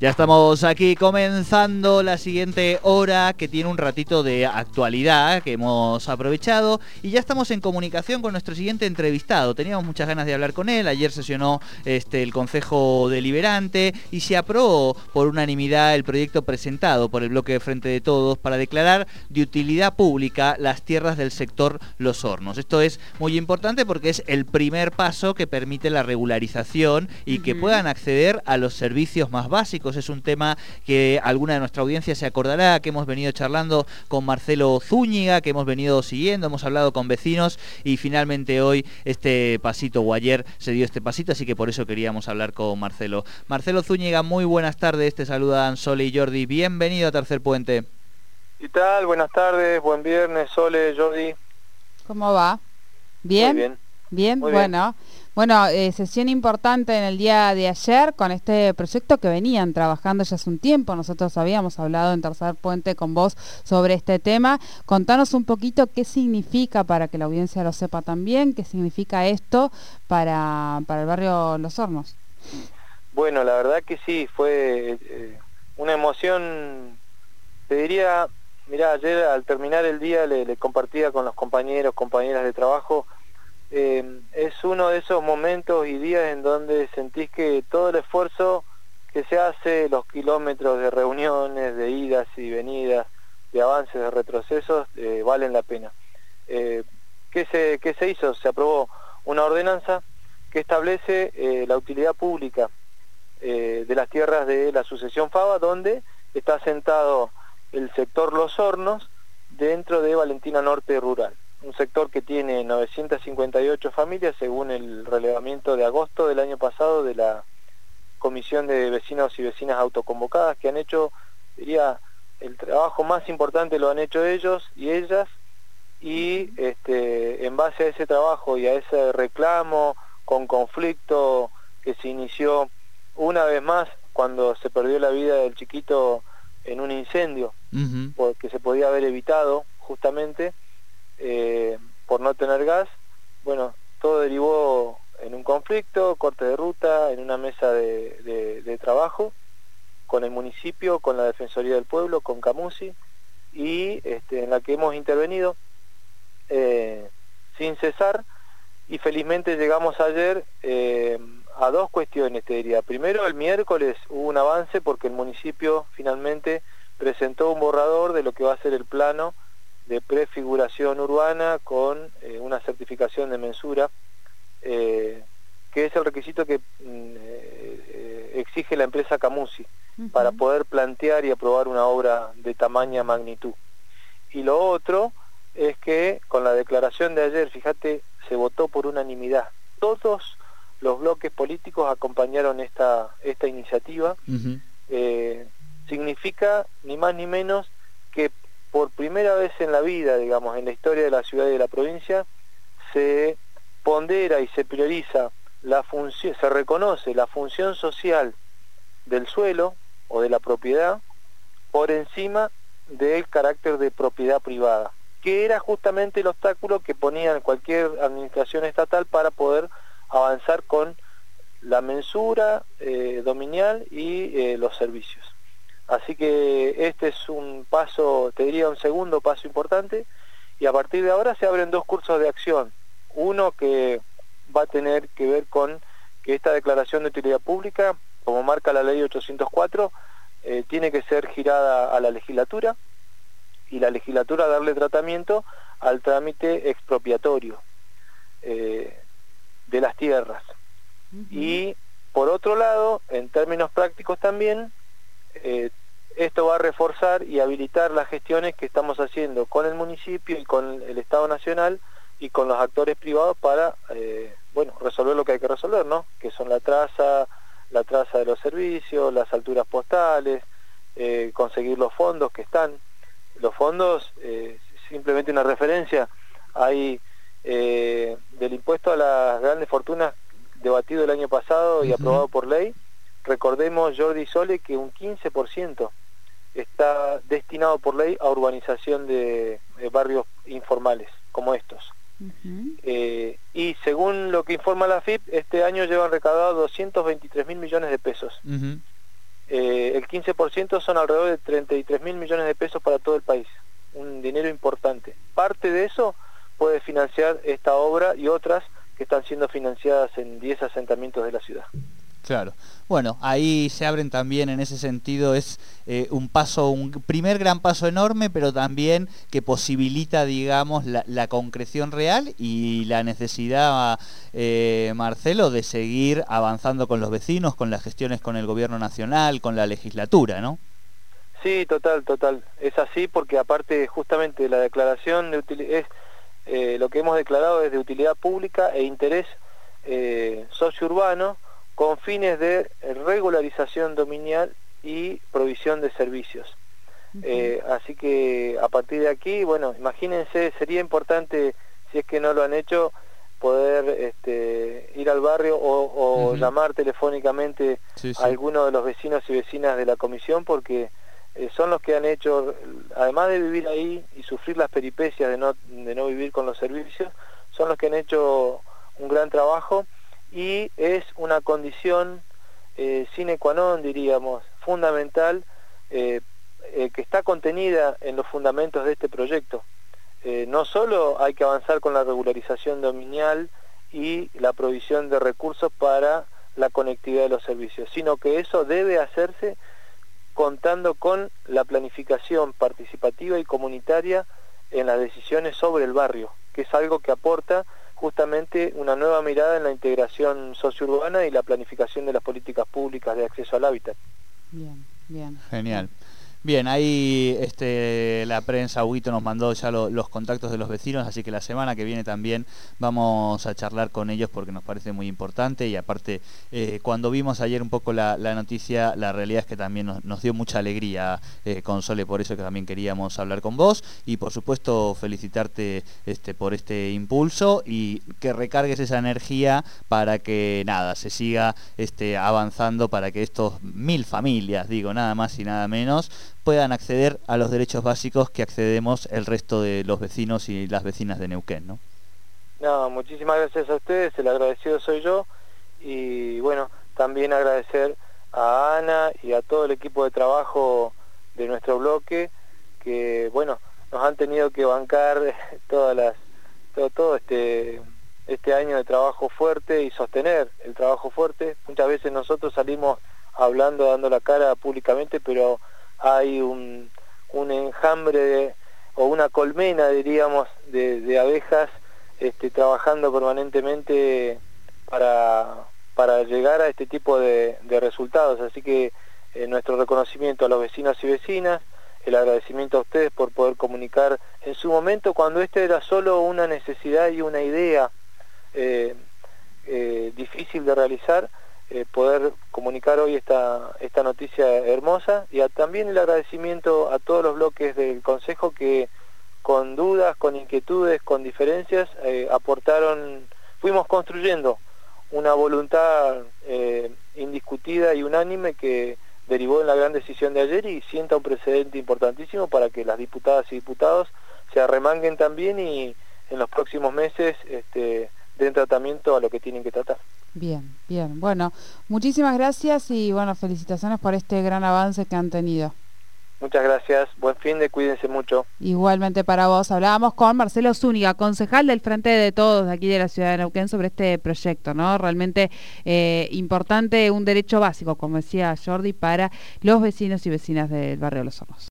Ya estamos aquí comenzando la siguiente hora que tiene un ratito de actualidad que hemos aprovechado y ya estamos en comunicación con nuestro siguiente entrevistado. Teníamos muchas ganas de hablar con él. Ayer sesionó este, el Consejo Deliberante y se aprobó por unanimidad el proyecto presentado por el bloque de Frente de Todos para declarar de utilidad pública las tierras del sector Los Hornos. Esto es muy importante porque es el primer paso que permite la regularización y que puedan acceder a los servicios más básicos es un tema que alguna de nuestra audiencia se acordará, que hemos venido charlando con Marcelo Zúñiga, que hemos venido siguiendo, hemos hablado con vecinos y finalmente hoy este pasito o ayer se dio este pasito, así que por eso queríamos hablar con Marcelo. Marcelo Zúñiga, muy buenas tardes, te saludan Sole y Jordi, bienvenido a Tercer Puente. ¿Qué tal? Buenas tardes, buen viernes, Sole, Jordi. ¿Cómo va? ¿Bien? Muy bien. Bien, bueno. Bueno, eh, sesión importante en el día de ayer con este proyecto que venían trabajando ya hace un tiempo. Nosotros habíamos hablado en Tercer Puente con vos sobre este tema. Contanos un poquito qué significa, para que la audiencia lo sepa también, qué significa esto para, para el barrio Los Hornos. Bueno, la verdad que sí, fue eh, una emoción, te diría, mira, ayer al terminar el día le compartía con los compañeros, compañeras de trabajo, eh, es uno de esos momentos y días en donde sentís que todo el esfuerzo que se hace, los kilómetros de reuniones, de idas y venidas, de avances, de retrocesos, eh, valen la pena. Eh, ¿qué, se, ¿Qué se hizo? Se aprobó una ordenanza que establece eh, la utilidad pública de las tierras de la sucesión FABA, donde está sentado el sector Los Hornos dentro de Valentina Norte Rural un sector que tiene 958 familias según el relevamiento de agosto del año pasado de la Comisión de Vecinos y Vecinas Autoconvocadas que han hecho, diría, el trabajo más importante lo han hecho ellos y ellas y este, en base a ese trabajo y a ese reclamo con conflicto que se inició una vez más cuando se perdió la vida del chiquito en un incendio, porque se podía haber evitado justamente, eh, por no tener gas, bueno, todo derivó en un conflicto, corte de ruta, en una mesa de, trabajo con el municipio, con la Defensoría del Pueblo, con Camusi, y este, en la que hemos intervenido eh, sin cesar, y felizmente llegamos ayer eh, a dos cuestiones, te diría. Primero, el miércoles hubo un avance porque el municipio finalmente presentó un borrador de lo que va a ser el plano de prefiguración urbana con eh, una certificación de mensura, eh, que es el requisito que mm, eh, exige la empresa Camusi para poder plantear y aprobar una obra de tamaña magnitud. Y lo otro es que con la declaración de ayer, fíjate, se votó por unanimidad. Todos los bloques políticos acompañaron esta, esta iniciativa. significa ni más ni menos que por primera vez en la vida, digamos, en la historia de la ciudad y de la provincia, se pondera y se prioriza la función, se reconoce la función social del suelo o de la propiedad por encima del carácter de propiedad privada, que era justamente el obstáculo que ponía cualquier administración estatal para poder avanzar con la mensura eh, dominial y eh, los servicios. Así que este es un paso, te diría un segundo paso importante, y a partir de ahora se abren dos cursos de acción. Uno que va a tener que ver con que esta declaración de utilidad pública, como marca la ley 804, eh, tiene que ser girada a la legislatura y la legislatura darle tratamiento al trámite expropiatorio eh, de las tierras. Y por otro lado, en términos prácticos también, eh, esto va a reforzar y habilitar las gestiones que estamos haciendo con el municipio y con el Estado Nacional y con los actores privados para, eh, bueno, resolver lo que hay que resolver, ¿no? Que son la traza, la traza de los servicios, las alturas postales, eh, conseguir los fondos que están. Los fondos, simplemente una referencia, hay del impuesto a las grandes fortunas debatido el año pasado y aprobado por ley, Recordemos, Jordi Sole, que un 15% está destinado por ley a urbanización de, barrios informales como estos. Eh, y según lo que informa la FIP, este año llevan recaudado 223 mil millones de pesos. eh, el 15% son alrededor de 33 mil millones de pesos para todo el país, un dinero importante. Parte de eso puede financiar esta obra y otras que están siendo financiadas en 10 asentamientos de la ciudad. Claro. Bueno, ahí se abren también en ese sentido, es eh, un paso, un primer gran paso enorme, pero también que posibilita, digamos, la, concreción real y la necesidad, eh, Marcelo, de seguir avanzando con los vecinos, con las gestiones con el gobierno nacional, con la legislatura, ¿no? Sí, total, total. Es así porque aparte justamente la declaración de es, eh, lo que hemos declarado es de utilidad pública e interés socio-urbano, con fines de regularización dominial y provisión de servicios. Eh, así que a partir de aquí, bueno, imagínense, sería importante, si es que no lo han hecho, poder este, ir al barrio o, llamar telefónicamente a alguno de los vecinos y vecinas de la comisión porque eh, son los que han hecho, además de vivir ahí y sufrir las peripecias de no, de no vivir con los servicios, son los que han hecho un gran trabajo y es una condición eh, sine qua non, diríamos, fundamental, eh, eh, que está contenida en los fundamentos de este proyecto. no solo hay que avanzar con la regularización dominial y la provisión de recursos para la conectividad de los servicios, sino que eso debe hacerse contando con la planificación participativa y comunitaria en las decisiones sobre el barrio, que es algo que aporta justamente una nueva mirada en la integración sociourbana y la planificación de las políticas públicas de acceso al hábitat. Bien, bien. Genial. Bien, ahí este, la prensa, Huito, nos mandó ya los contactos de los vecinos, así que la semana que viene también vamos a charlar con ellos porque nos parece muy importante y aparte, eh, cuando vimos ayer un poco la, noticia, la realidad es que también nos, dio mucha alegría, eh, Console, por eso que también queríamos hablar con vos y por supuesto felicitarte este, por este impulso y que recargues esa energía para que nada, se siga este, avanzando para que estos mil familias, digo, nada más y nada menos, puedan acceder a los derechos básicos que accedemos el resto de los vecinos y las vecinas de Neuquén, ¿no? No, muchísimas gracias a ustedes, el agradecido soy yo y bueno, también agradecer a Ana y a todo el equipo de trabajo de nuestro bloque que bueno, nos han tenido que bancar todas las todo, todo este este año de trabajo fuerte y sostener el trabajo fuerte. Muchas veces nosotros salimos hablando, dando la cara públicamente, pero hay un, enjambre o una colmena, diríamos, de, abejas este, trabajando permanentemente para, para llegar a este tipo de, resultados. Así que eh, nuestro reconocimiento a los vecinos y vecinas, el agradecimiento a ustedes por poder comunicar en su momento cuando este era solo una necesidad y una idea eh, eh, difícil de realizar, eh, poder comunicar hoy esta, esta noticia hermosa y también el agradecimiento a todos los bloques del Consejo que con dudas, con inquietudes, con diferencias, eh, aportaron, fuimos construyendo una voluntad eh, indiscutida y unánime que derivó en la gran decisión de ayer y sienta un precedente importantísimo para que las diputadas y diputados se arremanguen también y en los próximos meses este, den tratamiento a lo que tienen que tratar. Bien, bien. Bueno, muchísimas gracias y bueno, felicitaciones por este gran avance que han tenido. Muchas gracias, buen fin de cuídense mucho. Igualmente para vos, hablábamos con Marcelo Zúñiga, concejal del Frente de Todos de aquí de la ciudad de Neuquén sobre este proyecto, ¿no? Realmente eh, importante, un derecho básico, como decía Jordi, para los vecinos y vecinas del barrio Los Hornos.